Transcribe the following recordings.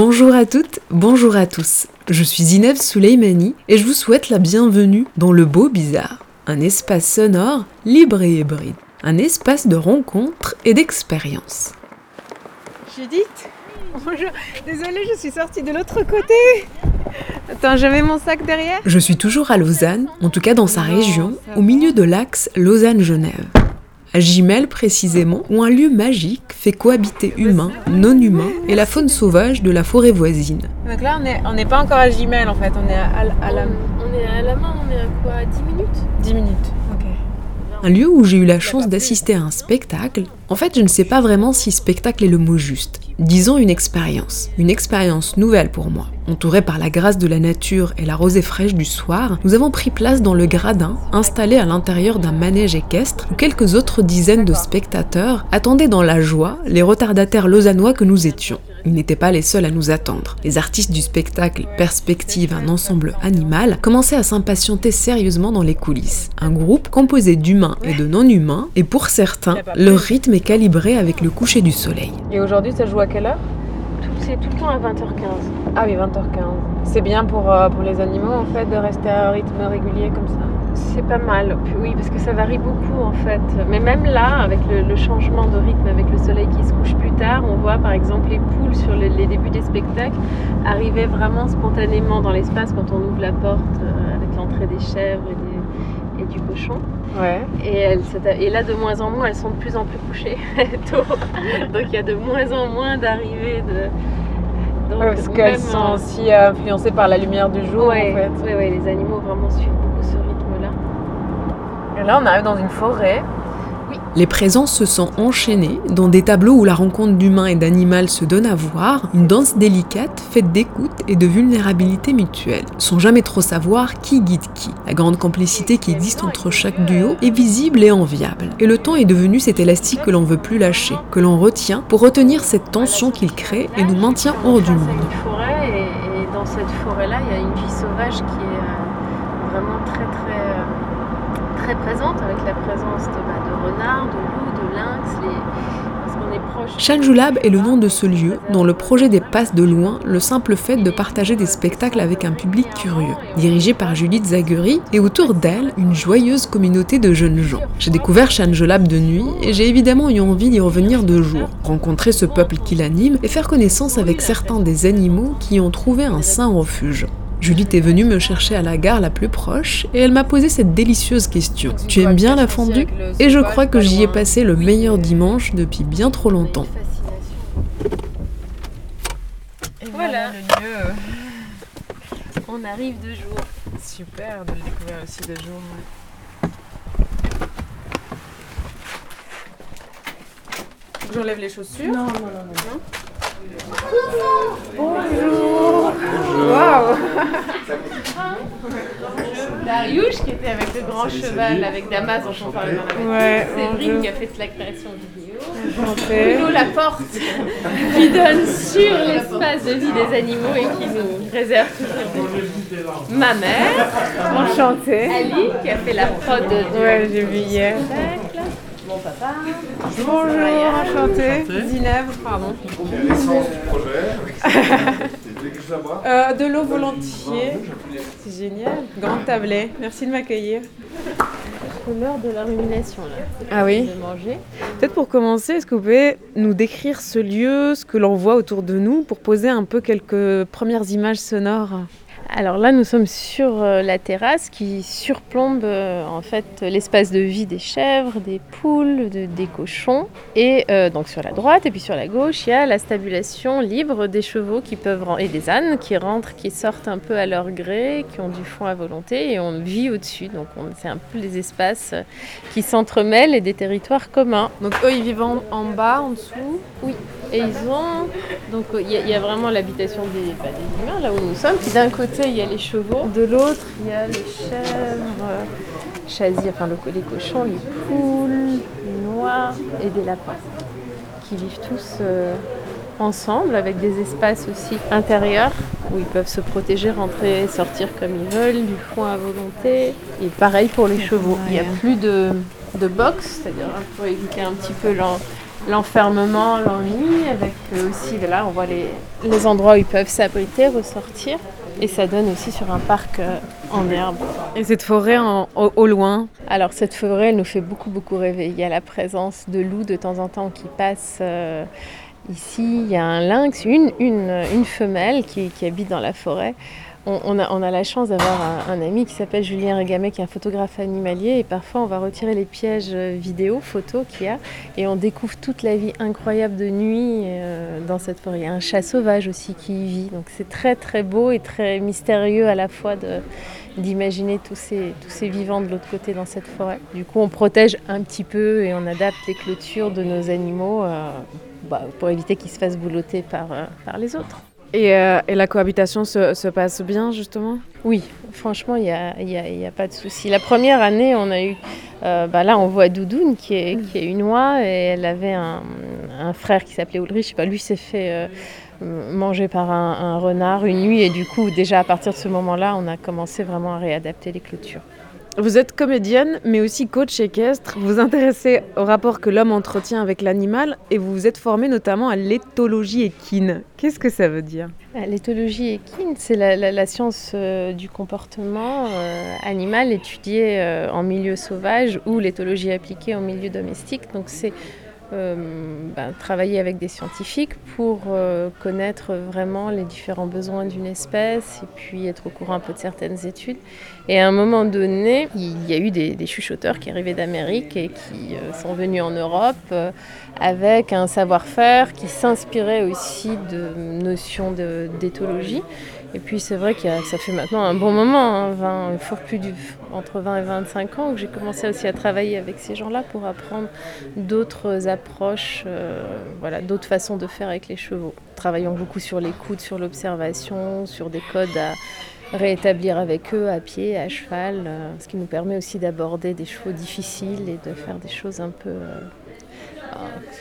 Bonjour à toutes, bonjour à tous. Je suis Zineb Souleimani et je vous souhaite la bienvenue dans le beau bizarre, un espace sonore libre et hybride, un espace de rencontres et d'expériences. Judith Bonjour, désolée, je suis sortie de l'autre côté. Attends, je mets mon sac derrière. Je suis toujours à Lausanne, en tout cas dans sa région, au milieu de l'axe Lausanne-Genève. À Gimel précisément, où un lieu magique fait cohabiter humains, non-humains et la faune sauvage de la forêt voisine. Donc là, on n'est on pas encore à Gimel en fait, on est à, à, à la... On est à la main, on est à quoi 10 minutes? 10 minutes. Ok. Un lieu où j'ai eu la chance d'assister à un spectacle. En fait, je ne sais pas vraiment si spectacle est le mot juste. Disons une expérience. Une expérience nouvelle pour moi. Entourée par la grâce de la nature et la rosée fraîche du soir, nous avons pris place dans le gradin, installé à l'intérieur d'un manège équestre où quelques autres dizaines de spectateurs attendaient dans la joie les retardataires lausannois que nous étions. Ils n'étaient pas les seuls à nous attendre. Les artistes du spectacle Perspective, un ensemble animal, commençaient à s'impatienter sérieusement dans les coulisses. Un groupe composé d'humains et de non-humains, et pour certains, leur rythme est calibré avec le coucher du soleil. Et aujourd'hui, ça joue à quelle heure? C'est tout le temps à 20h15. Ah oui, 20h15. C'est bien pour, euh, pour les animaux en fait de rester à un rythme régulier comme ça. C'est pas mal, oui, parce que ça varie beaucoup en fait. Mais même là, avec le, le changement de rythme, avec le soleil qui se couche plus tard, on voit par exemple les poules sur le- les débuts des spectacles arriver vraiment spontanément dans l'espace quand on ouvre la porte euh, avec l'entrée des chèvres et, des- et du cochon. Ouais. Et, elles, et là, de moins en moins, elles sont de plus en plus couchées tôt. Donc il y a de moins en moins d'arrivées de. Donc, Ouais, parce qu'elles sont aussi euh, influencées par la lumière du jour Ouais, en fait. ouais, ouais, les animaux vraiment suivent beaucoup ce rythme-là. Et là, on arrive dans une forêt. Les présences se sont enchaînées dans des tableaux où la rencontre d'humain et d'animal se donne à voir, une danse délicate faite d'écoute et de vulnérabilité mutuelle, sans jamais trop savoir qui guide qui. La grande complicité qui existe entre chaque duo est visible et enviable. Et le temps est devenu cet élastique que l'on veut plus lâcher, que l'on retient pour retenir cette tension qu'il crée et nous maintient hors du monde. dans cette forêt-là, il y a une vie sauvage qui est euh, vraiment très très euh, très présente avec la présence de, bah, de de lynx, les... est est le nom de ce lieu dont le projet dépasse de loin le simple fait de partager des spectacles avec un public curieux. Dirigé par Judith Zaguri et autour d'elle, une joyeuse communauté de jeunes gens. J'ai découvert Chanjulab de nuit et j'ai évidemment eu envie d'y revenir de jour, rencontrer ce peuple qui l'anime et faire connaissance avec certains des animaux qui y ont trouvé un saint refuge. Judith est venue me chercher à la gare la plus proche et elle m'a posé cette délicieuse question. Tu aimes bien la fondue Et je crois que j'y ai passé le meilleur dimanche depuis bien trop longtemps. Et Voilà. le lieu. euh, On arrive de jour. Super de le découvrir aussi de jour. Faut que J'enlève les chaussures. Non, non, non, non. Bonjour. Waouh. Dariush qui était avec le grand cheval, avec Damas dont on parlait dans la. Ouais, Séverine bonjour. qui a fait la création vidéo. Enchantée. Bruno la porte qui donne sur l'espace de vie des animaux et qui nous réserve toujours Ma mère, Enchantée. Ali qui a fait la prod de Ouais, j'ai vu hier. Papa. Bonjour, enchantée. Zineb, pardon. l'essence du projet. Euh, de l'eau volontiers. C'est génial. Grand tablé. Merci de m'accueillir. C'est l'heure de la rumination là. Ah oui. Peut-être pour commencer, est-ce que vous pouvez nous décrire ce lieu, ce que l'on voit autour de nous, pour poser un peu quelques premières images sonores? Alors là, nous sommes sur euh, la terrasse qui surplombe euh, en fait l'espace de vie des chèvres, des poules, de- des cochons. Et euh, donc sur la droite et puis sur la gauche, il y a la stabulation libre des chevaux qui peuvent et des ânes qui rentrent, qui sortent un peu à leur gré, qui ont du fond à volonté et on vit au-dessus. Donc on- c'est un peu des espaces qui s'entremêlent et des territoires communs. Donc eux, ils vivent en, en bas, en dessous? Et ils ont. Donc il y, a- il y a vraiment l'habitation des, bah, des humains, là où nous sommes. Puis d'un côté, il y a les chevaux. De l'autre, il y a les chèvres, euh, chasirs, enfin le- les cochons, les poules, les noix et des lapins. Qui vivent tous euh, ensemble avec des espaces aussi intérieurs où ils peuvent se protéger, rentrer et sortir comme ils veulent, du foin à volonté. Et pareil pour les chevaux. Il n'y a plus de, de box, c'est-à-dire pour éviter un petit peu l'en- l'enfermement, l'ennui, avec euh, aussi, là on voit les, les endroits où ils peuvent s'abriter, ressortir. Et ça donne aussi sur un parc euh, en herbe. Et cette forêt en- au, au loin? Alors cette forêt, elle nous fait beaucoup beaucoup rêver. Il y a la présence de loups de temps en temps qui passent euh, ici. Il y a un lynx, une, une, une femelle qui, qui habite dans la forêt. On, a, la chance d'avoir un, ami qui s'appelle Julien Régamet, qui est un photographe animalier. Et parfois, on va retirer les pièges euh, vidéo, photos qu'il y a. Et on découvre toute la vie incroyable de nuit euh, dans cette forêt. Il y a un chat sauvage aussi qui y vit. Donc c'est très très beau et très mystérieux à la fois d'imaginer tous ces, vivants de l'autre côté dans cette forêt. Du coup, on protège un petit peu et on adapte les clôtures de nos animaux euh, bah, pour éviter qu'ils se fassent boulotter par les autres. Et, euh, et la cohabitation se, se passe bien, justement? Oui, franchement, il n'y a, a- pas de souci. La première année, on a eu. euh, bah là, on voit Doudoune qui est, une oie et elle avait un, frère qui s'appelait Ulrich. Lui s'est fait euh, manger par un renard une nuit et du coup, déjà à partir de ce moment-là, on a commencé vraiment à réadapter les clôtures. Vous êtes comédienne, mais aussi coach équestre. Vous vous intéressez au rapport que l'homme entretient avec l'animal et vous vous êtes formée notamment à l'éthologie équine. Qu'est-ce que ça veut dire? Euh, L'éthologie équine, c'est la, science euh, du comportement euh, animal étudiée euh, en milieu sauvage ou l'éthologie appliquée en milieu domestique. Euh, ben, travailler avec des scientifiques pour euh, connaître vraiment les différents besoins d'une espèce et puis être au courant un peu de certaines études. Et à un moment donné, il y a eu des, chuchoteurs qui arrivaient d'Amérique et qui euh, sont venus en Europe avec un savoir-faire qui s'inspirait aussi de notions d'éthologie. Et puis c'est vrai que ça fait maintenant un bon moment, hein, 20, fort plus du, entre 20 et 25 ans, que j'ai commencé aussi à travailler avec ces gens-là pour apprendre d'autres approches, euh, voilà, d'autres façons de faire avec les chevaux. Travaillons beaucoup sur l'écoute, sur l'observation, sur des codes à réétablir avec eux à pied, à cheval, euh, ce qui nous permet aussi d'aborder des chevaux difficiles et de faire des choses un peu... euh,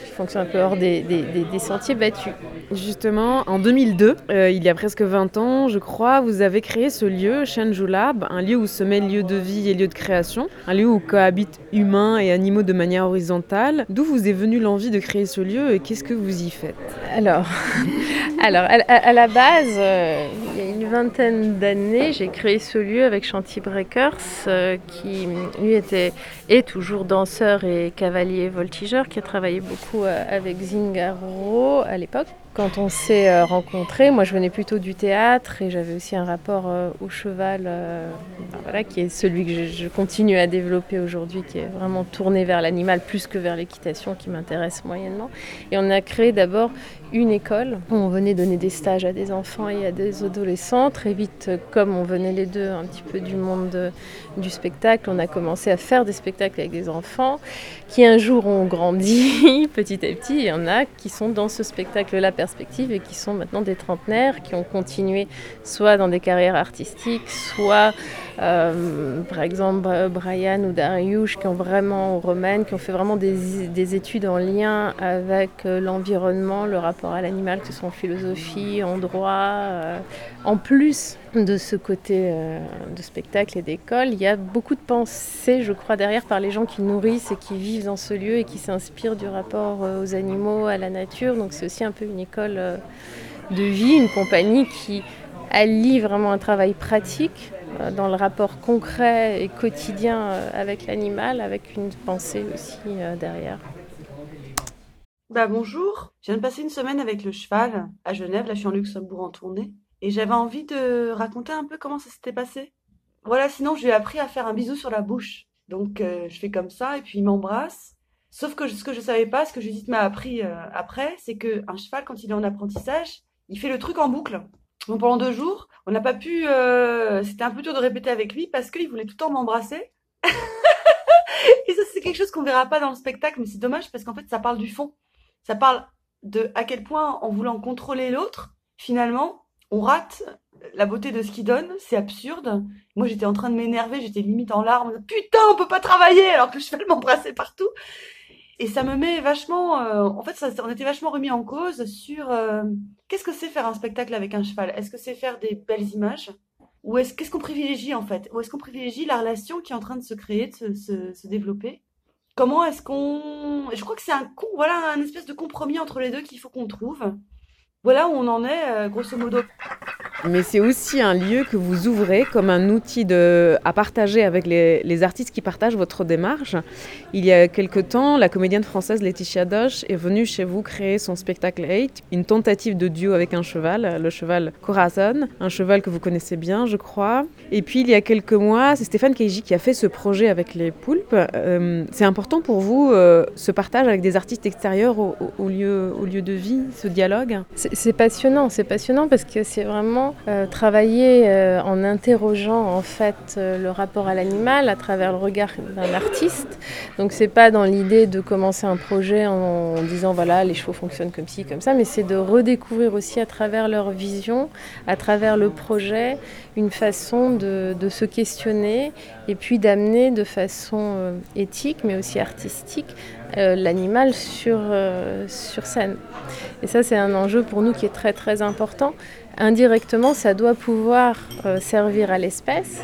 qui fonctionnent un peu hors des, des- des- des sentiers battus. Justement, en 2002, euh, il y a presque 20 ans, je crois, vous avez créé ce lieu, Shenju Lab, un lieu où se mêlent lieu de vie et lieu de création, un lieu où cohabitent humains et animaux de manière horizontale. D'où vous est venue l'envie de créer ce lieu et qu'est-ce que vous y faites? Alors, alors à, à- à la base, euh, il y a une vingtaine d'années, j'ai créé ce lieu avec Chanty Breakers, euh, qui lui était est toujours danseur et cavalier voltigeur, qui a travaillé beaucoup euh, avec Zingaro à l'époque. Quand on s'est euh, rencontrés, moi je venais plutôt du théâtre et j'avais aussi un rapport euh, au cheval, voilà, qui est celui que je continue à développer aujourd'hui, qui est vraiment tourné vers l'animal plus que vers l'équitation, qui m'intéresse moyennement. Et on a créé d'abord une école où on venait donner des stages à des enfants et à des adolescents. Très vite, comme on venait les deux un petit peu du monde de- du spectacle, on a commencé à faire des spectacles avec des enfants qui un jour ont grandi petit à petit. Il y en a qui sont dans ce spectacle-là perspective et qui sont maintenant des trentenaires, qui ont continué soit dans des carrières artistiques, soit euh, par exemple Brian ou Dariush qui ont vraiment, ou qui ont fait vraiment des, des études en lien avec euh, l'environnement, le rapport à l'animal, que ce soit en philosophie, en droit. euh, en plus de ce côté euh, de spectacle et d'école, il y a beaucoup de pensées, je crois, derrière par les gens qui nourrissent et qui vivent dans ce lieu et qui s'inspirent du rapport euh, aux animaux, à la nature. Donc c'est aussi un peu une école de vie, une compagnie qui allie vraiment un travail pratique dans le rapport concret et quotidien avec l'animal, avec une pensée aussi derrière. Bah bonjour, je viens de passer une semaine avec le cheval à Genève, là je suis en Luxembourg en tournée. Et j'avais envie de raconter un peu comment ça s'était passé. Voilà, sinon je lui ai appris à faire un bisou sur la bouche. Donc euh, je fais comme ça et puis il m'embrasse. Sauf que ce que je savais pas, ce que Judith m'a appris euh, après, c'est que un cheval quand il est en apprentissage, il fait le truc en boucle. Donc pendant deux jours, on n'a pas pu. euh, C'était un peu dur de répéter avec lui parce qu'il voulait tout le temps m'embrasser. et ça c'est quelque chose qu'on verra pas dans le spectacle, mais c'est dommage parce qu'en fait ça parle du fond. Ça parle de à quel point en voulant contrôler l'autre, finalement, on rate la beauté de ce qu'il donne. C'est absurde. Moi j'étais en train de m'énerver, j'étais limite en larmes. Putain, on peut pas travailler alors que le cheval m'embrassait partout. Et ça me met vachement, euh, en fait, ça, on était vachement remis en cause sur euh, qu'est-ce que c'est faire un spectacle avec un cheval? Est-ce que c'est faire des belles images? Ou est-ce qu'est-ce qu'on privilégie en fait? Ou est-ce qu'on privilégie la relation qui est en train de se créer, de se, se, se développer? Comment est-ce qu'on... Je crois que c'est un, voilà, un espèce de compromis entre les deux qu'il faut qu'on trouve. Voilà où on en est, euh, grosso modo. Mais c'est aussi un lieu que vous ouvrez comme un outil de, à partager avec les, les artistes qui partagent votre démarche. Il y a quelque temps, la comédienne française Laetitia Doche est venue chez vous créer son spectacle 8, une tentative de duo avec un cheval, le cheval Corazon, un cheval que vous connaissez bien, je crois. Et puis il y a quelques mois, c'est Stéphane Keiji qui a fait ce projet avec les poulpes. Euh, c'est important pour vous euh, ce partage avec des artistes extérieurs au, au- au lieu, au lieu de vie, ce dialogue? C'est passionnant, c'est passionnant parce que c'est vraiment euh, travailler euh, en interrogeant en fait euh, le rapport à l'animal à travers le regard d'un artiste. Donc c'est pas dans l'idée de commencer un projet en, disant voilà les chevaux fonctionnent comme ci comme ça, mais c'est de redécouvrir aussi à travers leur vision, à travers le projet, une façon de, se questionner et puis d'amener de façon éthique mais aussi artistique euh, l'animal sur, euh, sur scène. Et ça, c'est un enjeu pour nous qui est très très important. Indirectement, ça doit pouvoir euh, servir à l'espèce,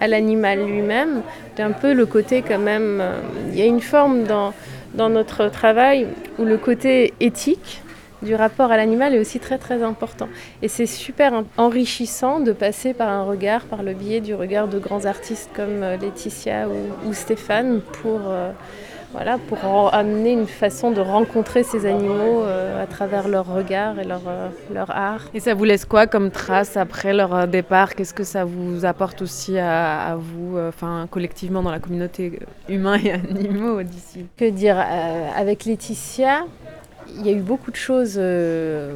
à l'animal lui-même. C'est un peu le côté quand même... Il y a une forme dans, dans notre travail où le côté éthique du rapport à l'animal est aussi très très important. Et c'est super en- enrichissant de passer par un regard, par le biais du regard de grands artistes comme Laetitia ou, ou Stéphane pour... voilà, pour en- amener une façon de rencontrer ces animaux euh, à travers leur regard et leur, euh, leur art. Et ça vous laisse quoi comme trace après leur euh, départ? Qu'est-ce que ça vous apporte aussi à, à vous, euh, collectivement dans la communauté euh, humain et animaux d'ici? Que dire Avec Laetitia, il y a eu beaucoup de choses. euh,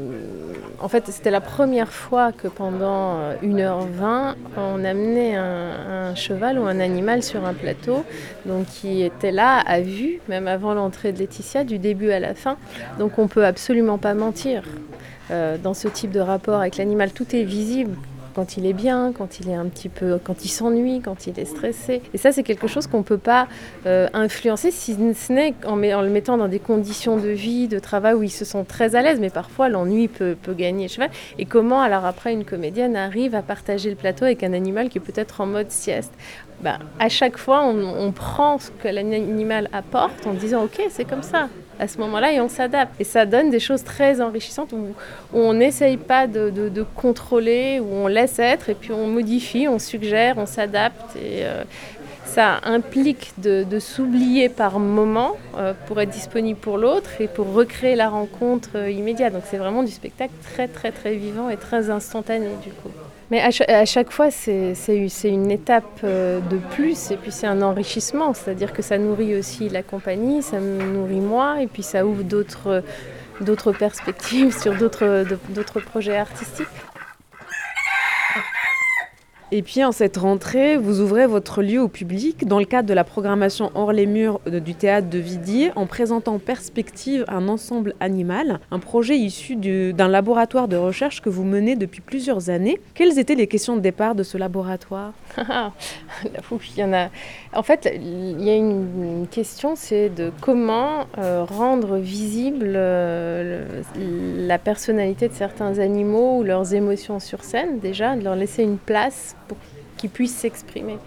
en fait, c'était la première fois que pendant euh, 1h20, on amenait un, un cheval ou un animal sur un plateau, donc qui était là à vue, même avant l'entrée de Laetitia, du début à la fin. Donc on peut absolument pas mentir. Euh, dans ce type de rapport avec l'animal, tout est visible quand il est bien, quand il est un petit peu, quand il s'ennuie, quand il est stressé. Et ça, c'est quelque chose qu'on ne peut pas euh, influencer, si ce n'est en, le mettant dans des conditions de vie, de travail où ils se sont très à l'aise. Mais parfois, l'ennui peut, peut gagner cheval. Et comment, alors après, une comédienne arrive à partager le plateau avec un animal qui est peut-être en mode sieste? Ben, À chaque fois, on prend ce que l'animal apporte en disant, OK, c'est comme ça à ce moment-là et on s'adapte. Et ça donne des choses très enrichissantes où, on n'essaye pas de, contrôler, où on laisse être et puis on modifie, on suggère, on s'adapte. Et euh, ça implique de, de s'oublier par moment euh, pour être disponible pour l'autre et pour recréer la rencontre euh, immédiate. Donc c'est vraiment du spectacle très très très vivant et très instantané du coup. Mais à, cha- à chaque fois, c'est une étape euh, de plus et puis c'est un enrichissement. C'est-à-dire que ça nourrit aussi la compagnie, ça me nourrit moi et puis ça ouvre d'autres perspectives sur d'autres projets artistiques. Et puis en cette rentrée, vous ouvrez votre lieu au public dans le cadre de la programmation Hors les murs de- du théâtre de Vidier en présentant Perspective, un ensemble animal, un projet issu du- d'un laboratoire de recherche que vous menez depuis plusieurs années. Quelles étaient les questions de départ de ce laboratoire? Ah, il y en a. En fait, il y a une, question, c'est de comment euh, rendre visible euh, la personnalité de certains animaux ou leurs émotions sur scène, déjà, de leur laisser une place qu'ils puissent s'exprimer.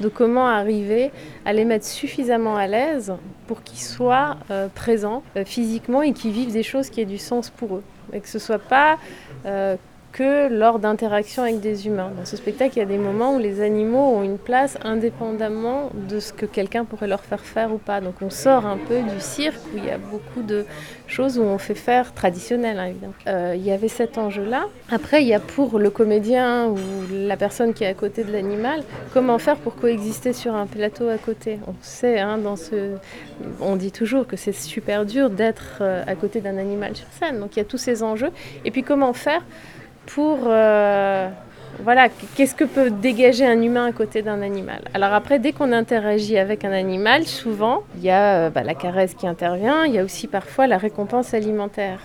De comment arriver à les mettre suffisamment à l'aise pour qu'ils soient euh, présents euh, physiquement et qu'ils vivent des choses qui aient du sens pour eux? Et que ce soit pas euh, que lors d'interactions avec des humains. Dans ce spectacle, il y a des moments où les animaux ont une place indépendamment de ce que quelqu'un pourrait leur faire faire ou pas. Donc on sort un peu du cirque où il y a beaucoup de choses où on fait faire traditionnel, hein, évidemment. Euh, il y avait cet enjeu-là. Après, il y a pour le comédien ou la personne qui est à côté de l'animal, comment faire pour coexister sur un plateau à côté. On sait, hein, dans ce... on dit toujours que c'est super dur d'être euh, à côté d'un animal sur scène. Donc il y a tous ces enjeux. Et puis comment faire pour... Euh, voilà, qu'est-ce que peut dégager un humain à côté d'un animal Alors après, dès qu'on interagit avec un animal, souvent, il y a euh, bah, la caresse qui intervient, il y a aussi parfois la récompense alimentaire.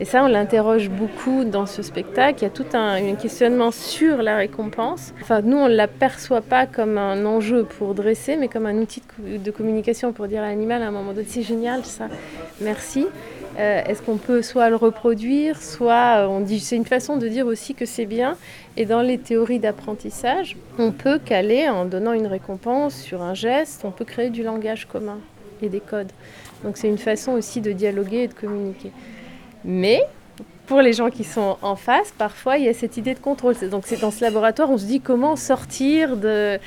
Et ça, on l'interroge beaucoup dans ce spectacle. Il y a tout un, questionnement sur la récompense. Enfin, nous, on ne l'aperçoit pas comme un enjeu pour dresser, mais comme un outil de, de communication pour dire à l'animal à un moment donné, c'est génial ça, merci. Euh, Est-ce qu'on peut soit le reproduire, soit euh, on dit c'est une façon de dire aussi que c'est bien. Et dans les théories d'apprentissage, on peut caler en donnant une récompense sur un geste, on peut créer du langage commun et des codes. Donc c'est une façon aussi de dialoguer et de communiquer. Mais pour les gens qui sont en face, parfois il y a cette idée de contrôle. Donc c'est dans ce laboratoire, on se dit comment sortir de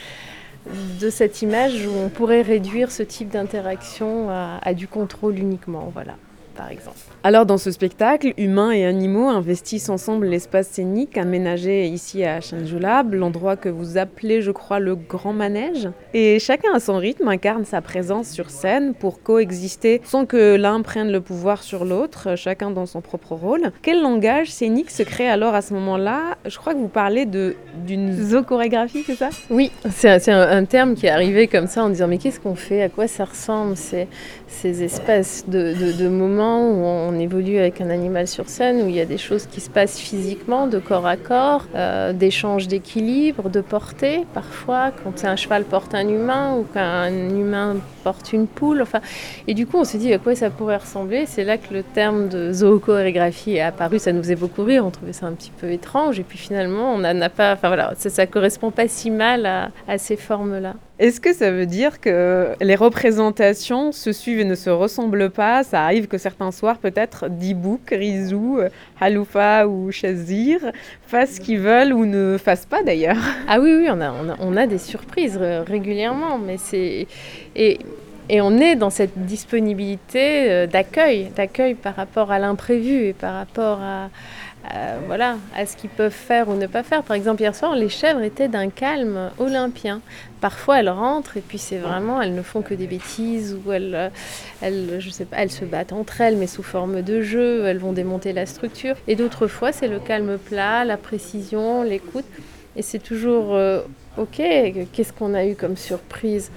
de cette image où on pourrait réduire ce type d'interaction à, à du contrôle uniquement. Voilà par exemple. Alors dans ce spectacle, humains et animaux investissent ensemble l'espace scénique aménagé ici à Chanjulab, l'endroit que vous appelez je crois le grand manège. Et chacun à son rythme incarne sa présence sur scène pour coexister sans que l'un prenne le pouvoir sur l'autre, chacun dans son propre rôle. Quel langage scénique se crée alors à ce moment-là? Je crois que vous parlez d'une zoochorégraphie, c'est ça? Oui, c'est un, terme qui est arrivé comme ça en disant mais qu'est-ce qu'on fait? À quoi ça ressemble ces, ces espèces de, de, de moments où on évolue avec un animal sur scène, où il y a des choses qui se passent physiquement, de corps à corps, euh, d'échanges d'équilibre, de portée, parfois, quand un cheval porte un humain ou qu'un humain porte une poule. Enfin, et du coup, on s'est dit à quoi ça pourrait ressembler? C'est là que le terme de zoochorégraphie est apparu. Ça nous faisait beaucoup rire, on trouvait ça un petit peu étrange. Et puis finalement, on n'en a pas. Enfin voilà, ça, ça correspond pas si mal à, à ces formes-là. Est-ce que ça veut dire que les représentations se suivent et ne se ressemblent pas? Ça arrive que certains soirs, peut-être, Dibouk, Rizou, Haloufa ou Chazir fassent ce qu'ils veulent ou ne fassent pas d'ailleurs. Ah oui, oui, on a, on a, on a des surprises régulièrement, mais c'est. Et, on est dans cette disponibilité euh, d'accueil, d'accueil par rapport à l'imprévu et par rapport à, voilà, à ce qu'ils peuvent faire ou ne pas faire. Par exemple, hier soir, les chèvres étaient d'un calme olympien. Parfois, elles rentrent et puis c'est vraiment, elles ne font que des bêtises ou elles, elles, je sais pas, elles se battent entre elles, mais sous forme de jeu. Elles vont démonter la structure. Et d'autres fois, c'est le calme plat, la précision, l'écoute. Et c'est toujours euh, ok. Qu'est-ce qu'on a eu comme surprise?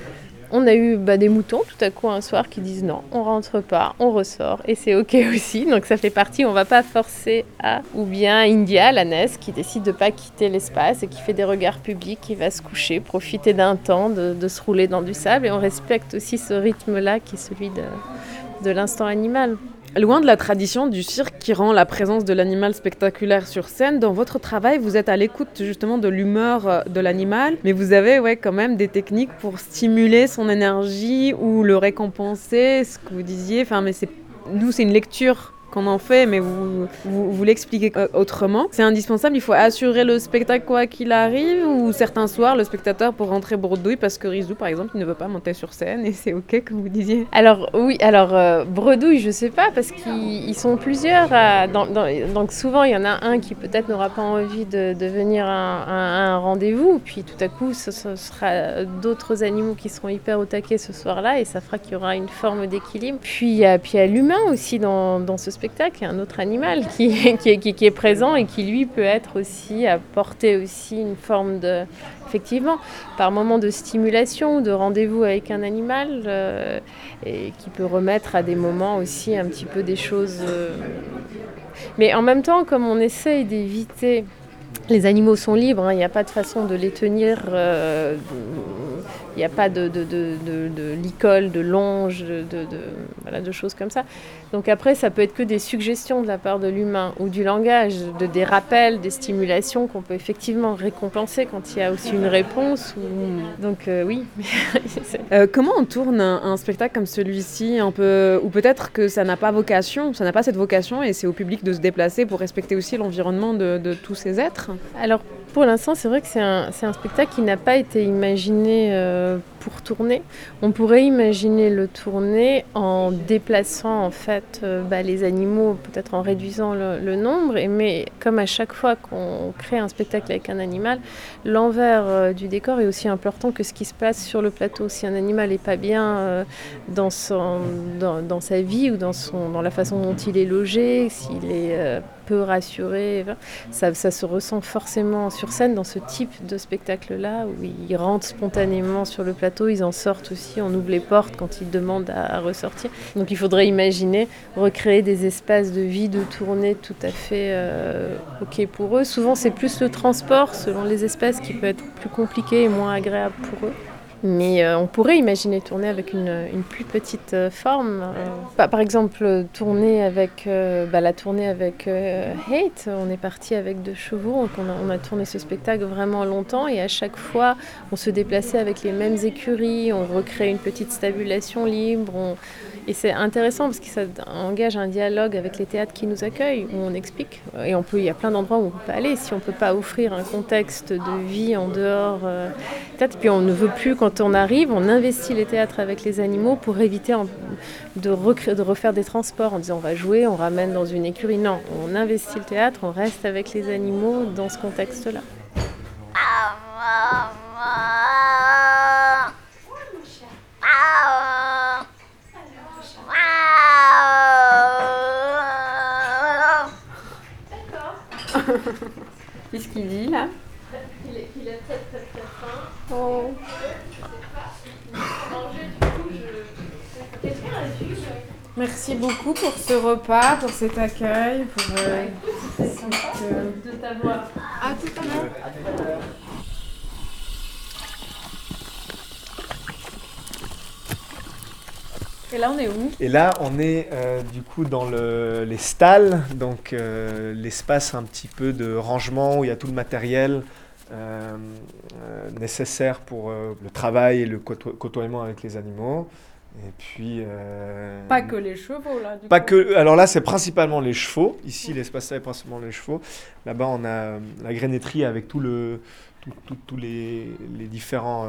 On a eu bah, des moutons tout à coup un soir qui disent non, on rentre pas, on ressort et c'est ok aussi. Donc ça fait partie, on va pas forcer à. Ou bien India, la NES, qui décide de pas quitter l'espace et qui fait des regards publics, qui va se coucher, profiter d'un temps, de, se rouler dans du sable et on respecte aussi ce rythme-là qui est celui de l'instant animal. Loin de la tradition du cirque qui rend la présence de l'animal spectaculaire sur scène, dans votre travail, vous êtes à l'écoute justement de l'humeur de l'animal, mais vous avez ouais, quand même des techniques pour stimuler son énergie ou le récompenser, ce que vous disiez. Enfin, mais c'est nous, c'est une lecture qu'on en fait, mais vous, vous, l'expliquez autrement. C'est indispensable, il faut assurer le spectacle quoi qu'il arrive, ou certains soirs, le spectateur pour rentrer bredouille parce que Rizou, par exemple, il ne veut pas monter sur scène et c'est ok, comme vous disiez. Alors, oui, alors euh, bredouille, je sais pas, parce qu'ils sont plusieurs. Donc, souvent, il y en a un qui peut-être n'aura pas envie de, venir à un, rendez-vous, puis tout à coup, ce, sera d'autres animaux qui seront hyper au taquet ce soir-là et ça fera qu'il y aura une forme d'équilibre. Puis il puis, y a l'humain aussi dans, dans ce spectacle il y a un autre animal qui, est présent et qui lui peut être aussi, apporter aussi une forme de, effectivement, par moment de stimulation, de rendez-vous avec un animal, euh, et qui peut remettre à des moments aussi un petit peu des choses. Euh... Mais en même temps, comme on essaye d'éviter les animaux sont libres, il hein, n'y a pas de façon de les tenir euh, Il n'y a pas de, de, de, de, de licol, de longe, de, de, de- voilà, de choses comme ça. Donc après, ça peut être que des suggestions de la part de l'humain ou du langage, de, des rappels, des stimulations qu'on peut effectivement récompenser quand il y a aussi une réponse. Ou... Donc euh, oui. Euh, comment on tourne un, un spectacle comme celui-ci un peu, Ou peut-être que ça n'a pas vocation, ça n'a pas cette vocation et c'est au public de se déplacer pour respecter aussi l'environnement de, tous ces êtres? Alors pour l'instant, c'est vrai que c'est un, un spectacle qui n'a pas été imaginé euh, pour tourner. On pourrait imaginer le tourner en déplaçant en fait euh, bah, les animaux, peut-être en réduisant le, nombre. Mais comme à chaque fois qu'on crée un spectacle avec un animal, l'envers euh, du décor est aussi important que ce qui se passe sur le plateau. Si un animal n'est pas bien euh, dans, sa vie ou dans, son, dans la façon dont il est logé, s'il est euh, peu rassuré, ça, se ressent forcément sur scène dans ce type de spectacle-là, où ils rentrent spontanément sur le plateau, ils en sortent aussi, on ouvre les portes quand ils demandent à, à ressortir. Donc il faudrait imaginer recréer des espaces de vie, de tournée tout à fait euh, OK pour eux. Souvent c'est plus le transport selon les espèces qui peut être plus compliqué et moins agréable pour eux. Mais euh, on pourrait imaginer tourner avec une, plus petite euh, forme. euh. Par- exemple, tourner avec bah, la tournée avec Hate. On est parti avec deux chevaux. On, a, tourné ce spectacle vraiment longtemps et à chaque fois, on se déplaçait avec les mêmes écuries. On recréait une petite stabulation libre. Et c'est intéressant parce que ça engage un dialogue avec les théâtres qui nous accueillent, où on explique. Et on peut, il y a plein d'endroits où on peut aller. Si on ne peut pas offrir un contexte de vie en dehors, euh, théâtre, puis on ne veut plus, quand on arrive, on investit les théâtres avec les animaux pour éviter de, de refaire des transports en disant on va jouer, on ramène dans une écurie. Non, on investit le théâtre, on reste avec les animaux dans ce contexte-là. Qu'est-ce qu'il dit là Il est, très très très fin. Oh. Merci beaucoup pour ce repas, pour cet accueil, pour euh, cette, euh, De t'avoir. À tout à l'heure. Et là, on est où Et là, on est euh, du coup dans le- les stalles, donc euh, l'espace un petit peu de rangement où il y a tout le matériel euh, euh, nécessaire pour euh, le travail et le côto- côtoiement avec les animaux. Et puis. euh, Pas que les chevaux, là. Du Pas coup. que. Alors là, c'est principalement les chevaux. Ici, l'espace là est principalement les chevaux. Là-bas, on a euh, la grainetterie avec tout le, tous les, les différents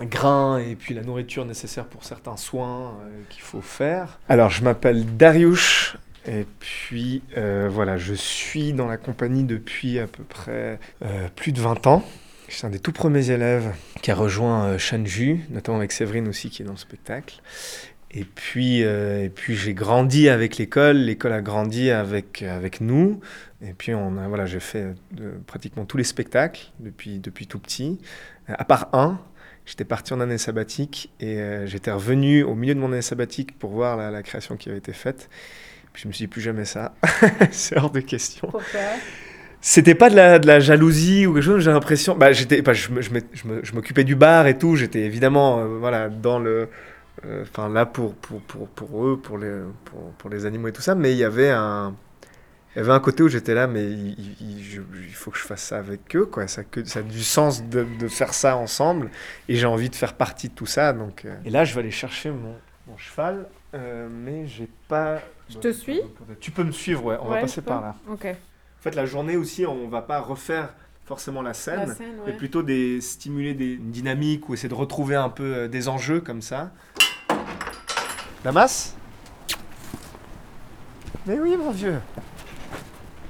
euh, grains et puis la nourriture nécessaire pour certains soins euh, qu'il faut faire. Alors, je m'appelle Dariush. Et puis voilà, je suis dans la compagnie depuis à peu près plus de 20 ans. Je un des tout premiers élèves qui a rejoint euh, Shanju, notamment avec Séverine aussi qui est dans le spectacle. Et puis, euh, puis j'ai grandi avec l'école, l'école a grandi avec, avec nous. Et puis on a, voilà, j'ai fait euh, pratiquement tous les spectacles depuis, depuis tout petit, Euh, à part un. J'étais parti en année sabbatique et euh, j'étais revenu au milieu de mon année sabbatique pour voir la, création qui avait été faite. Puis je me suis plus jamais ça, c'est hors de question. Pourquoi? C'était pas de la, de la jalousie ou quelque chose, j'ai l'impression. Bah, j'étais, bah, je, me- je, m'ai- je me- je m'occupais du bar et tout, j'étais évidemment euh, voilà, dans le. euh, Enfin, là pour, pour, pour, pour eux, pour les, pour, pour les animaux et tout ça, mais il y avait un. Il y avait un côté où j'étais là, mais il, il- il- je- il faut que je fasse ça avec eux, quoi. Ça, que, ça a du sens de, de faire ça ensemble, et j'ai envie de faire partie de tout ça. Donc, euh. Et là, je vais aller chercher mon, mon cheval, euh, mais j'ai pas. Je te suis Tu peux me suivre, ouais, on va passer par là. Ok. En fait, la journée aussi, on va pas refaire forcément la scène, La scène, mais plutôt des, stimuler des, une dynamique ou essayer de retrouver un peu euh, des enjeux comme ça. Damas Mais oui, mon vieux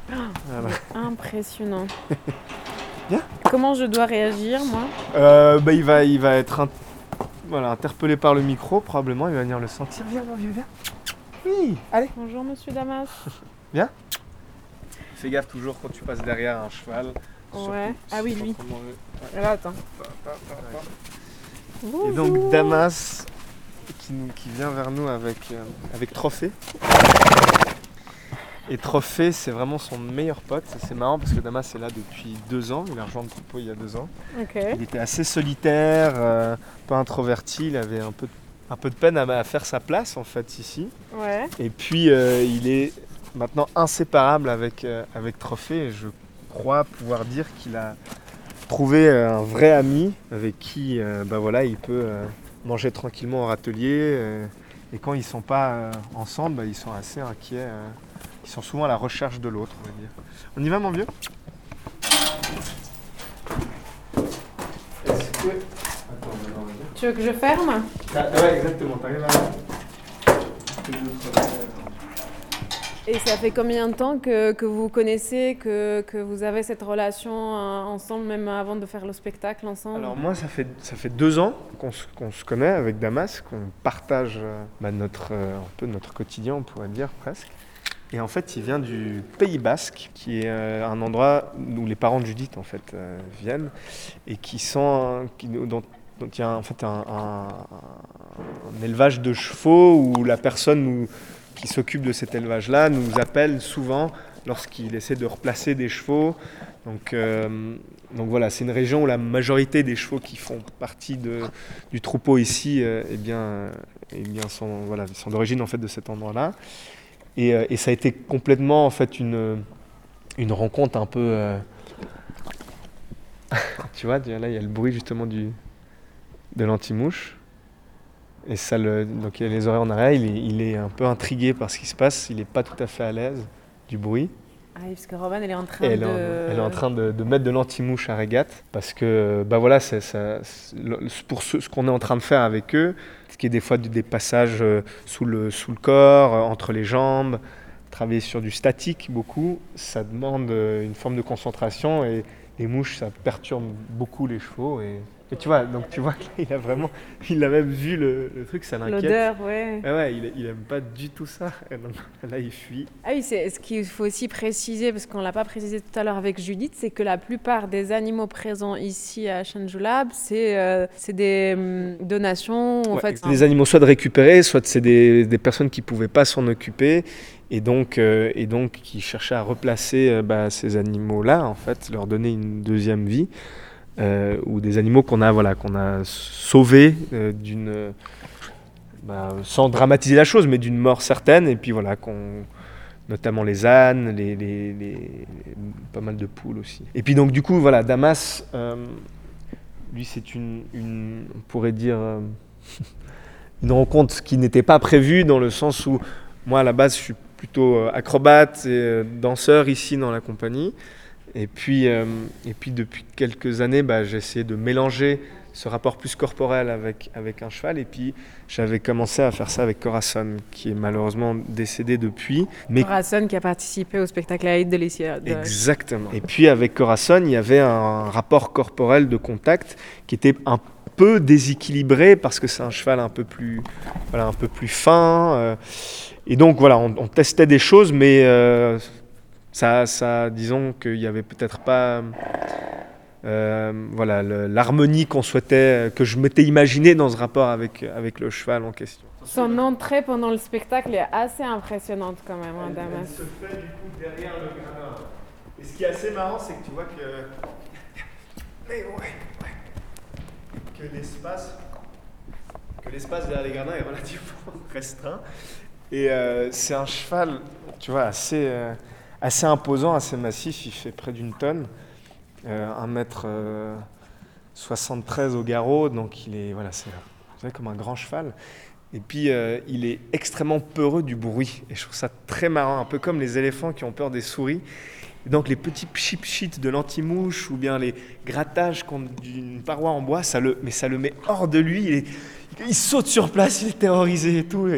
Voilà. Impressionnant. Bien. Comment je dois réagir, moi? Euh, bah, il, va, il va être int- voilà, interpellé par le micro, probablement, il va venir le sentir. Viens, mon vieux, viens Oui, allez Bonjour, monsieur Damas. Viens Fais gaffe toujours quand tu passes derrière un cheval. Ouais. Ah oui, lui. Là, attends. Et donc Damas qui, nous- qui vient vers nous avec, euh, avec Trophée. Et Trophée, c'est vraiment son meilleur pote. C'est marrant parce que Damas est là depuis deux ans. Il a rejoint le troupeau il y a deux ans. Il était assez solitaire, euh, peu introverti. Il avait un peu, un peu de peine à, à faire sa place en fait ici. Ouais. Et puis euh, il est maintenant inséparable avec, euh, avec Trophée. Et je crois pouvoir dire qu'il a trouvé euh, un vrai ami avec qui euh, bah voilà, il peut euh, manger tranquillement au râtelier. euh, et quand ils sont pas euh, ensemble, bah, ils sont assez inquiets. euh, ils sont souvent à la recherche de l'autre, on va dire. On y va, mon vieux? Est-ce que... Attends, on va voir. Tu veux que je ferme? Ah, ouais, exactement. T'arrives à... Et ça fait combien de temps que, vous connaissez, que, vous avez cette relation euh, ensemble, même avant de faire le spectacle ensemble? Alors moi, ça fait, ça fait deux ans qu'on se, qu'on se connaît avec Damas, qu'on partage euh, bah, notre, euh, un peu notre quotidien, on pourrait dire presque. Et en fait, il vient du Pays Basque, qui est un endroit où les parents de Judith en fait viennent et qui sont, qui, dont, il y a en fait un, un- un élevage de chevaux où la personne nous- qui s'occupe de cet élevage-là nous appelle souvent lorsqu'il essaie de replacer des chevaux. Donc, euh, donc voilà, c'est une région où la majorité des chevaux qui font partie de, du troupeau ici, euh, eh bien, eh bien sont, voilà, sont d'origine en fait de cet endroit-là. Et, euh, et ça a été complètement en fait une, une rencontre un peu. euh, tu vois, là il y a le bruit justement du, de l'anti-mouche. Et ça le, donc il a les oreilles en arrière, il est, il est un peu intrigué par ce qui se passe, il n'est pas tout à fait à l'aise du bruit. Ah oui, parce que Robin, elle est en train elle, de... en, elle est en train de, de mettre de l'anti-mouche à régate parce que bah voilà, c'est, ça- pour ce, ce qu'on est en train de faire avec eux, ce qui est des fois des passages euh, sous le, sous le corps, euh, entre les jambes, travailler sur du statique beaucoup, ça demande euh, une forme de concentration et les mouches, ça perturbe beaucoup les chevaux. Et, et tu vois, donc tu vois qu'il a vraiment, il a même vu le, le truc, ça l'inquiète. L'odeur, ouais. Ah ouais, il, il aime pas du tout ça. Là, il fuit. Ah oui, c'est ce qu'il faut aussi préciser, parce qu'on ne l'a pas précisé tout à l'heure avec Judith, c'est que la plupart des animaux présents ici à Shanjulab, c'est euh, c'est des hum, donations. En Ouais, fait, c'est des animaux soit de récupérer, soit c'est des, des personnes qui ne pouvaient pas s'en occuper et donc, euh, et donc qui cherchaient à replacer euh, bah, ces animaux-là, en fait, leur donner une deuxième vie. Euh, ou des animaux qu'on a, voilà, qu'on a sauvés euh, bah, sans dramatiser la chose, mais d'une mort certaine, et puis voilà, qu'on notamment les ânes, les, pas mal de poules aussi. Et puis donc du coup, voilà, Damas, euh, lui c'est une, on pourrait dire, une rencontre qui n'était pas prévue dans le sens où moi à la base je suis plutôt acrobate et danseur ici dans la compagnie. Et puis, euh, et puis depuis quelques années, bah, j'ai essayé de mélanger ce rapport plus corporel avec, avec un cheval. Et puis j'avais commencé à faire ça avec Corazon, qui est malheureusement décédé depuis. Mais Corazon qui a participé au spectacle Aïd de l'Essier. de- Exactement. Et puis avec Corazon, il y avait un rapport corporel de contact qui était un peu déséquilibré parce que c'est un cheval un peu plus, voilà, un peu plus fin. euh, et donc voilà, on, on testait des choses, mais euh, ça, ça, disons qu'il n'y avait peut-être pas euh, voilà, l'harmonie qu'on souhaitait, que je m'étais imaginé dans ce rapport avec, avec le cheval en question. Son entrée pendant le spectacle est assez impressionnante quand même, hein, Damas. se fait du coup derrière le gradin. Et ce qui est assez marrant, c'est que tu vois que. Mais ouais, ouais. Que l'espace. Que l'espace derrière les gradins est relativement restreint. Et euh, c'est un cheval, tu vois, assez, euh, assez imposant, assez massif. Il fait près d'une tonne. Euh, 1m73 au garrot. Donc il est. Voilà, c'est comme un grand cheval. Et puis, euh, il est extrêmement peureux du bruit. Et je trouve ça très marrant, un peu comme les éléphants qui ont peur des souris. Donc, les petits chip chit de l'anti-mouche ou bien les grattages d'une paroi en bois, ça le, mais ça le met hors de lui. Il, il saute sur place, il est terrorisé et tout.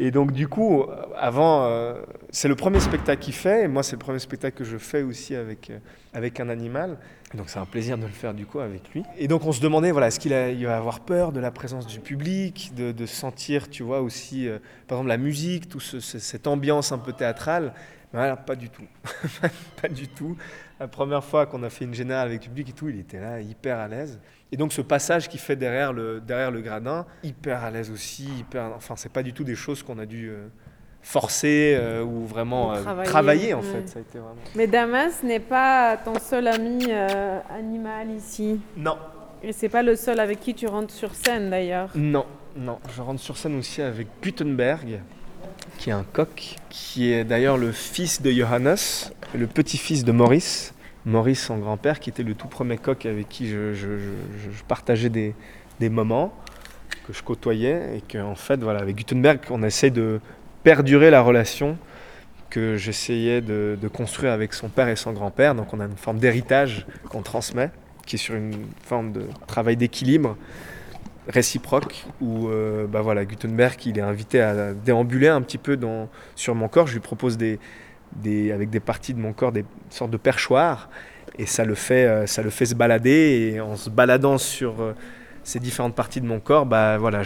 Et donc, du coup, avant, euh, c'est le premier spectacle qu'il fait. Et moi, c'est le premier spectacle que je fais aussi avec, euh, avec un animal. Donc c'est un plaisir de le faire du coup avec lui. Et donc on se demandait, voilà, est-ce qu'il va avoir peur de la présence du public, de, de sentir, tu vois, aussi, euh, par exemple, la musique, tout ce- ce- cette ambiance un peu théâtrale? Mais voilà, pas du tout. pas du tout. La première fois qu'on a fait une générale avec le public et tout, il était là, hyper à l'aise. Et donc ce passage qu'il fait derrière le, derrière le gradin, hyper à l'aise aussi, hyper... Enfin, c'est pas du tout des choses qu'on a dû... euh, forcer euh, ou vraiment euh, Travailler, travailler, en ouais. fait. Ça a été vraiment... Mais Damas n'est pas ton seul ami euh, animal ici. Non, Et c'est pas le seul avec qui tu rentres sur scène d'ailleurs. non, non. Je rentre sur scène aussi avec Gutenberg, qui est un coq, qui est d'ailleurs le fils de Johannes, le petit-fils de Maurice. Maurice, son grand-père, qui était le tout premier coq avec qui je, partageais des, moments, que je côtoyais, et qu'en fait, voilà, avec Gutenberg, on essaie de perdurer la relation que j'essayais de construire avec son père et son grand-père. Donc on a une forme d'héritage qu'on transmet, qui est sur une forme de travail d'équilibre réciproque, où euh, bah voilà, Gutenberg il est invité à déambuler un petit peu dans, sur mon corps. Je lui propose des, des, avec des parties de mon corps des sortes de perchoirs, et ça le fait, euh, ça le fait se balader, et en se baladant sur euh, ces différentes parties de mon corps, bah voilà,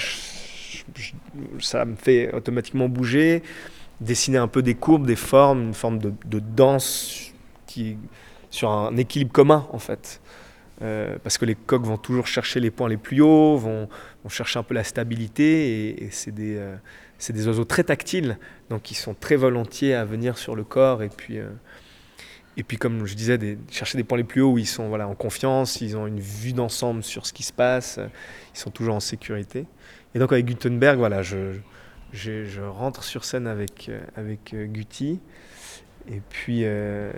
ça me fait automatiquement bouger, dessiner un peu des courbes, des formes, une forme de, de danse qui sur un équilibre commun en fait. Euh, parce que les coqs vont toujours chercher les points les plus hauts, vont, chercher un peu la stabilité, et, et c'est des, euh, c'est des oiseaux très tactiles, donc ils sont très volontiers à venir sur le corps, et puis, euh, et puis comme je disais, chercher des points les plus hauts où ils sont voilà, en confiance, ils ont une vue d'ensemble sur ce qui se passe, ils sont toujours en sécurité. Et donc avec Gutenberg, voilà, je, je, rentre sur scène avec, avec Guti. Et puis, euh,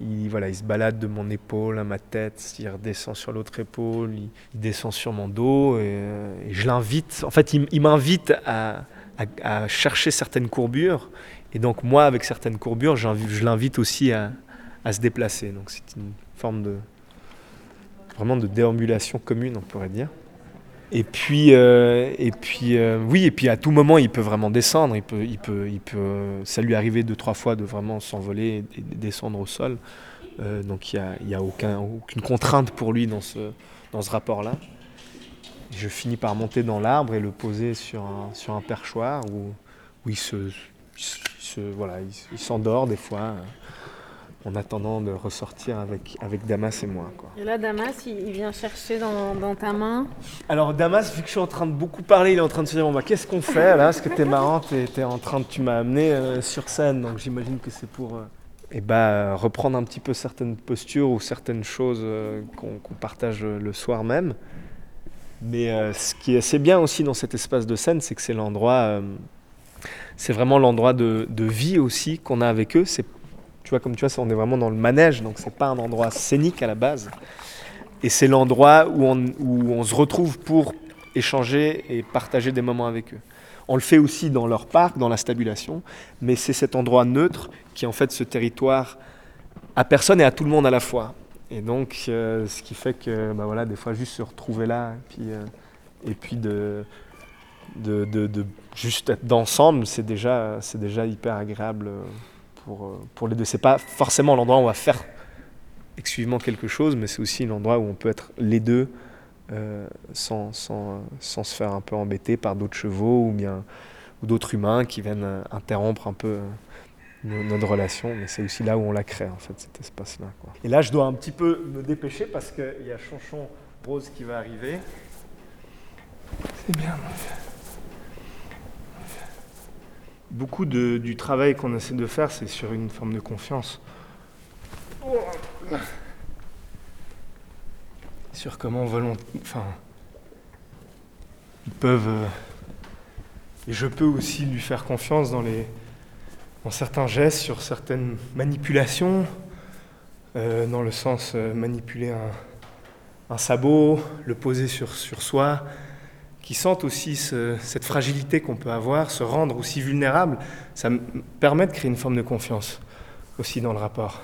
il, voilà, il se balade de mon épaule à ma tête, il redescend sur l'autre épaule, il, descend sur mon dos, et, euh, et je l'invite. En fait, il, m'invite à, chercher certaines courbures. Et donc, moi, avec certaines courbures, je l'invite aussi à, à se déplacer. Donc, c'est une forme de. vraiment de déambulation commune, on pourrait dire. Et puis, euh, et puis euh, oui, et puis à tout moment, il peut vraiment descendre. Il peut, il peut, il peut, ça lui est arrivé deux, trois fois de vraiment s'envoler et de descendre au sol. Euh, donc il n'y a, aucune contrainte pour lui dans ce, dans ce rapport-là. Je finis par monter dans l'arbre et le poser sur un, sur un perchoir où, où il se, il se- il se- voilà, il, s'endort des fois en attendant de ressortir avec, avec Damas et moi. Quoi. Et là, Damas, il, il vient chercher dans, dans ta main. Alors Damas, vu que je suis en train de beaucoup parler, il est en train de se dire bon bah qu'est-ce qu'on fait là? Parce que t'es marrant, t'es, t'es en train de, tu m'as amené euh, sur scène, donc j'imagine que c'est pour euh, eh bah, reprendre un petit peu certaines postures ou certaines choses euh, qu'on, partage euh, le soir même. Mais euh, ce qui est assez bien aussi dans cet espace de scène, c'est que c'est l'endroit, euh, c'est vraiment l'endroit de, de vie aussi qu'on a avec eux. C'est, tu vois, comme tu vois, on est vraiment dans le manège, donc c'est pas un endroit scénique à la base. Et c'est l'endroit où on, se retrouve pour échanger et partager des moments avec eux. On le fait aussi dans leur parc, dans la stabulation, mais c'est cet endroit neutre qui est en fait ce territoire à personne et à tout le monde à la fois. Et donc, euh, ce qui fait que, bah voilà, des fois, juste se retrouver là, et puis, euh, et puis de, juste être d'ensemble, c'est déjà, déjà hyper agréable euh, pour, euh, pour les deux. C'est pas forcément l'endroit où on va faire exclusivement quelque chose, mais c'est aussi l'endroit où on peut être les deux euh, sans, sans, sans se faire un peu embêter par d'autres chevaux ou bien ou d'autres humains qui viennent euh, interrompre un peu no- notre relation. Mais c'est aussi là où on la crée, en fait, cet espace-là. Et là, je dois un petit peu me dépêcher parce qu'il y a Chonchon Rose qui va arriver. C'est bien. Mon vieux. Beaucoup de- du travail qu'on essaie de faire, c'est sur une forme de confiance. Sur comment volont... Enfin, ils peuvent... euh, Et je peux aussi lui faire confiance dans, les, dans certains gestes, sur certaines manipulations, euh, dans le sens euh, manipuler un, un sabot, le poser sur, sur soi, qui sentent aussi ce- cette fragilité qu'on peut avoir, se rendre aussi vulnérable, ça me permet de créer une forme de confiance aussi dans le rapport.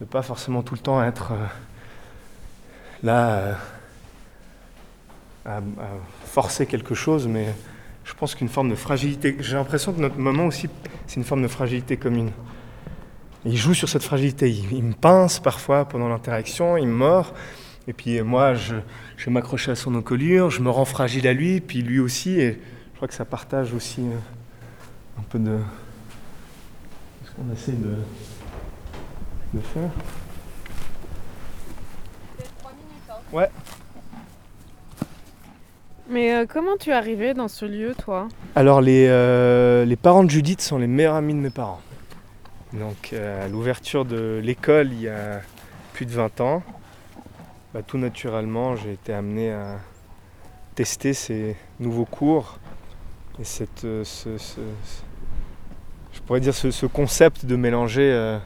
De pas forcément tout le temps être euh, là euh, à, forcer quelque chose, mais je pense qu'une forme de fragilité. J'ai l'impression que notre moment aussi, c'est une forme de fragilité commune. Il joue sur cette fragilité. Il, il me pince parfois pendant l'interaction, il me mord. Et puis euh, moi, je, je vais m'accrocher à son encolure, je me rends fragile à lui, puis lui aussi. Et je crois que ça partage aussi euh, un peu de ce qu'on essaie de, de faire. Ouais. Mais euh, comment tu es arrivé dans ce lieu, toi? Alors, les, euh, les parents de Judith sont les meilleurs amis de mes parents. Donc, euh, à l'ouverture de l'école, il y a plus de 20 ans, bah, tout naturellement, j'ai été amené à tester ces nouveaux cours et cette, euh, ce, ce- je pourrais dire ce, ce concept de mélanger euh,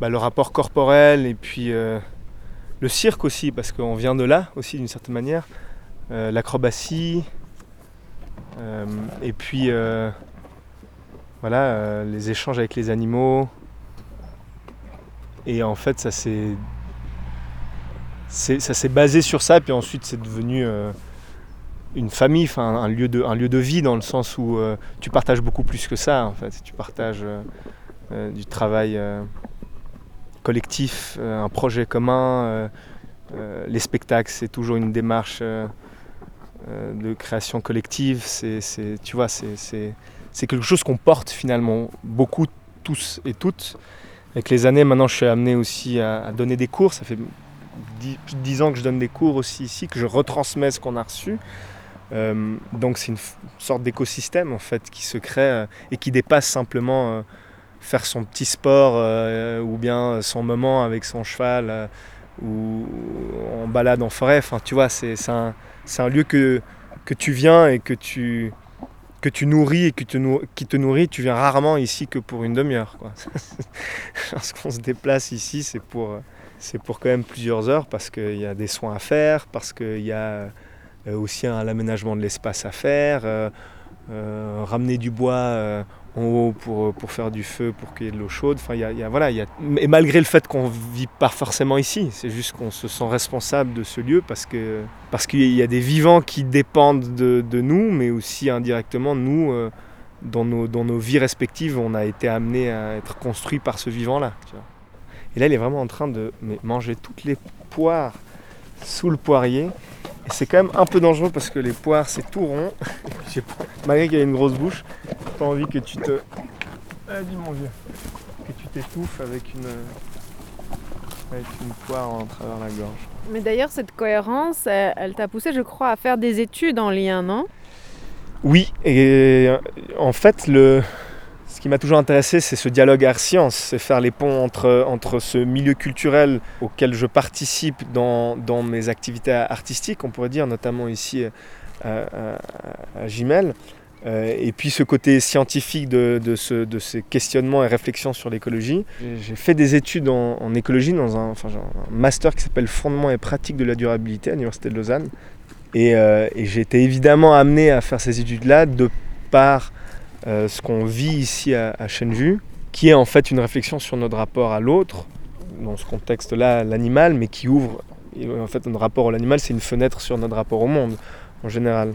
bah, le rapport corporel et puis euh, le cirque aussi, parce qu'on vient de là aussi d'une certaine manière, l'acrobatie, et puis voilà, les échanges avec les animaux. Et en fait, ça s'est ça s'est basé sur ça, puis ensuite c'est devenu euh, une famille, enfin un lieu de vie dans le sens où euh, tu partages beaucoup plus que ça en. Tu partages euh, du travail collectif, un projet commun. les spectacles, c'est toujours une démarche de création collective. C'est, tu vois, c'est quelque chose qu'on porte finalement beaucoup tous et toutes. Avec les années, maintenant, je suis amené aussi à, à donner des cours. Ça fait dix, plus de 10 ans que je donne des cours aussi ici, que je retransmets ce qu'on a reçu. Euh, donc c'est une sorte d'écosystème en fait qui se crée euh, et qui dépasse simplement euh, faire son petit sport ou bien son moment avec son cheval ou en balade en forêt. Enfin, tu vois, c'est un, un lieu que, que tu viens et que tu, que tu nourris et que te nou- qui te nourrit. Tu viens rarement ici que pour une demi-heure. Lorsqu'on se déplace ici, c'est pour, c'est pour quand même plusieurs heures parce qu'il y a des soins à faire, parce qu'il y a euh, aussi un l'aménagement de l'espace à faire, euh, euh, ramener du bois en haut pour, pour faire du feu, pour qu'il y ait de l'eau chaude. Enfin, y y a- voilà, il y a... Et malgré le fait qu'on ne vit pas forcément ici, c'est juste qu'on se sent responsable de ce lieu parce que parce qu'il y a des vivants qui dépendent de, de nous, mais aussi indirectement, nous, dans, nos, dans nos vies respectives, on a été amenés à être construits par ce vivant-là. Et là, il est vraiment en train de manger toutes les poires sous le poirier. Et c'est quand même un peu dangereux parce que les poires, c'est tout rond. Malgré qu'il y a une grosse bouche, j'ai pas envie que tu te. Ah, dis mon vieux. Que tu t'étouffes avec une. avec une poire en travers la gorge. Mais d'ailleurs, cette cohérence, elle, elle t'a poussé, je crois, à faire des études en lien, non? Oui, et euh, en fait, le, ce qui m'a toujours intéressé, c'est ce dialogue art-science, c'est faire les ponts entre, entre ce milieu culturel auquel je participe dans, dans mes activités artistiques, on pourrait dire, notamment ici euh, à, à- à euh, et puis ce côté scientifique de, de, ce- de ces questionnements et réflexions sur l'écologie. J'ai- fait des études en, écologie dans un, master qui s'appelle Fondements et pratiques de la durabilité à l'Université de Lausanne. Euh, et j'ai été évidemment amené à faire ces études-là de par euh, ce qu'on vit ici à, à qui est en fait une réflexion sur notre rapport à l'autre, dans ce contexte-là, l'animal, mais qui ouvre, en fait, notre rapport à l'animal, c'est une fenêtre sur notre rapport au monde, en général.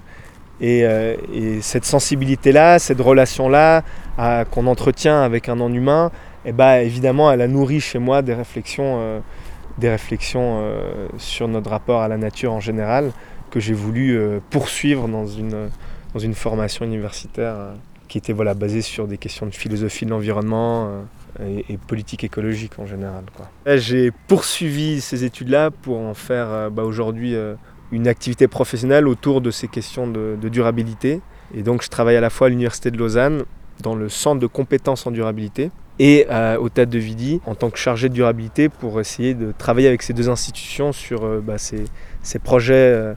Et, euh, et cette sensibilité-là, cette relation-là qu'on entretient avec un non-humain, eh ben, évidemment, elle a nourri chez moi des réflexions, euh, des réflexions sur notre rapport à la nature en général, que j'ai voulu poursuivre dans une, dans une formation universitaire qui était voilà, basée sur des questions de philosophie de l'environnement euh, et, politique écologique en général. J'ai poursuivi ces études-là pour en faire euh, bah, aujourd'hui euh, une activité professionnelle autour de ces questions de, durabilité. Et donc je travaille à la fois à l'Université de Lausanne, dans le centre de compétences en durabilité, et au TAD de Vidi en tant que chargé de durabilité pour essayer de travailler avec ces deux institutions sur bah, ces, projets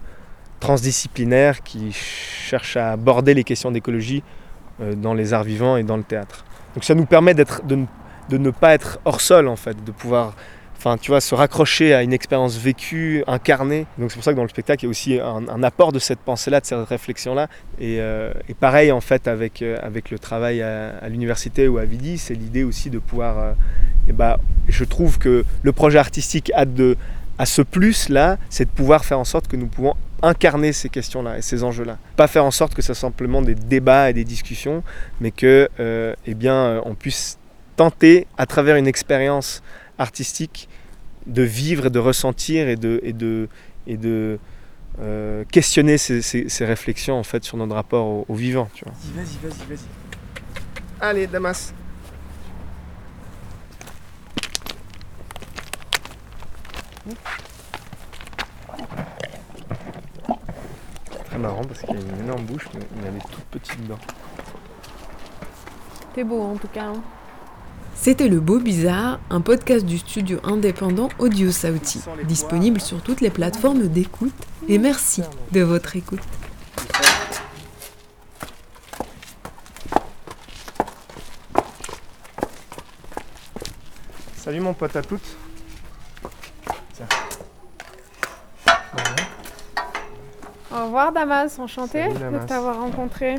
transdisciplinaires qui cherchent à aborder les questions d'écologie dans les arts vivants et dans le théâtre. Donc ça nous permet d'être, de, de ne pas être hors sol en fait, de pouvoir enfin, tu vois, se raccrocher à une expérience vécue, incarnée. Donc c'est pour ça que dans le spectacle, il y a aussi un, apport de cette pensée-là, de cette réflexion-là. Et, euh, pareil en fait avec, euh, avec le travail à, l'université ou à Vidi, c'est l'idée aussi de pouvoir... euh, et bah, je trouve que le projet artistique a, de, a ce plus-là, c'est de pouvoir faire en sorte que nous pouvons incarner ces questions-là et ces enjeux-là. Pas faire en sorte que ce soit simplement des débats et des discussions, mais que euh, eh bien, euh, on puisse tenter, à travers une expérience artistique, de vivre et de ressentir et de, et de, et de euh, questionner ces, ces- ces réflexions en fait sur notre rapport au, au vivant. Tu vois. Vas-y, vas-y, vas-y. Allez, Damas. Très marrant parce qu'il a une énorme bouche, mais il a des toutes petites dents. T'es beau en tout cas. hein. C'était Le Beau Bizarre, un podcast du studio indépendant Audio Sauti, disponible sur toutes les plateformes d'écoute. Et merci de votre écoute. Salut mon pote à toutes. Au revoir Damas, enchanté Salut, de Damas. t'avoir rencontré.